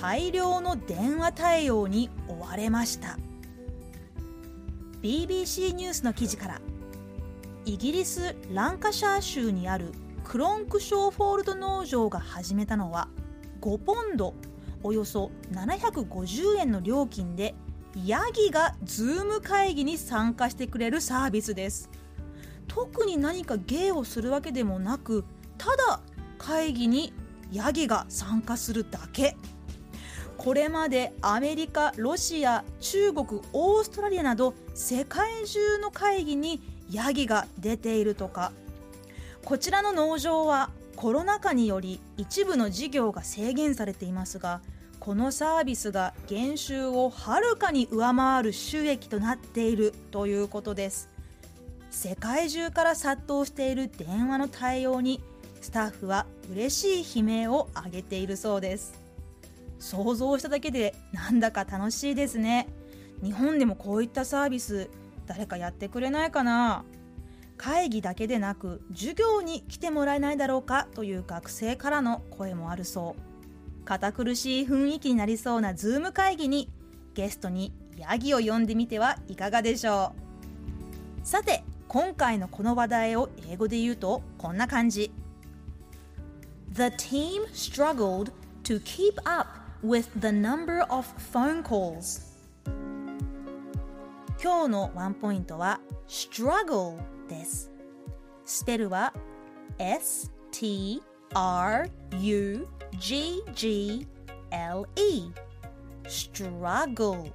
大量の電話対応に追われました。BBC ニュースの記事からイギリス・ランカシャー州にあるクロンクショーフォールド農場が始めたのは5ポンドおよそ750円の料金でヤギがズーム会議に参加してくれるサービスです。特に何か芸をするわけでもなくただ会議にヤギが参加するだけ。これまでアメリカロシア中国オーストラリアなど世界中の会議にヤギが出ているとか。こちらの農場はコロナ禍により一部の事業が制限されていますがこのサービスが減収をはるかに上回る収益となっているということです。世界中から殺到している電話の対応にスタッフは嬉しい悲鳴を上げているそうです。想像しただけでなんだか楽しいですね。日本でもこういったサービス誰かやってくれないかな。会議だけでなく授業に来てもらえないだろうかという学生からの声もあるそう。堅苦しい雰囲気になりそうなズーム会議にゲストにヤギを呼んでみてはいかがでしょう。さて今回のこの話題を英語で言うとこんな感じ。The team struggled to keep up with the number of phone calls 今日のワンポイントは struggle ですスペルは S-T-R-U-G-G-L-E struggle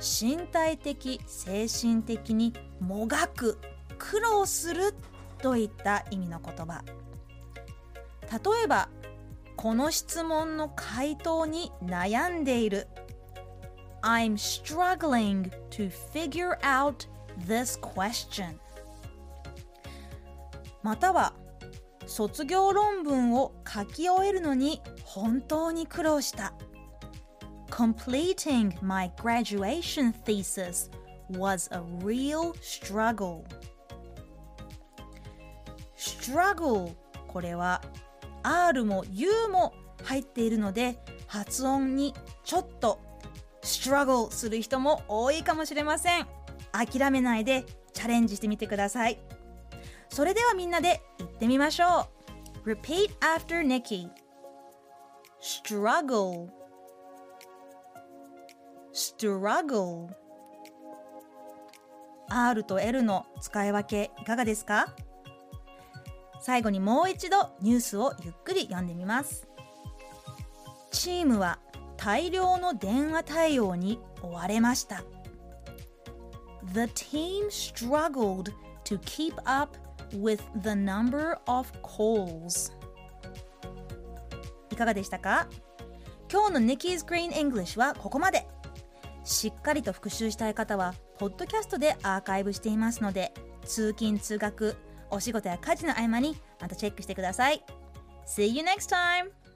身体的精神的にもがく苦労するといった意味の言葉例えばこの質問の回答に悩んでいる I'm struggling to figure out this question または卒業論文を書き終えるのに本当に苦労した Completing my graduation thesis was a real struggle struggle これは R も U も入っているので発音にちょっと struggle する人も多いかもしれません。諦めないでチャレンジしてみてください。それではみんなで言ってみましょう。Repeat after Nikki. Struggle. Struggle. R と L の使い分けいかがですか？最後にもう一度ニュースをゆっくり読んでみます。チームは大量の電話対応に追われました。The team struggled to keep up with the number of calls. いかがでしたか？今日の Nikki's Green English はここまで。しっかりと復習したい方はポッドキャストでアーカイブしていますので通勤通学お仕事や家事の合間にまたチェックしてください See you next time!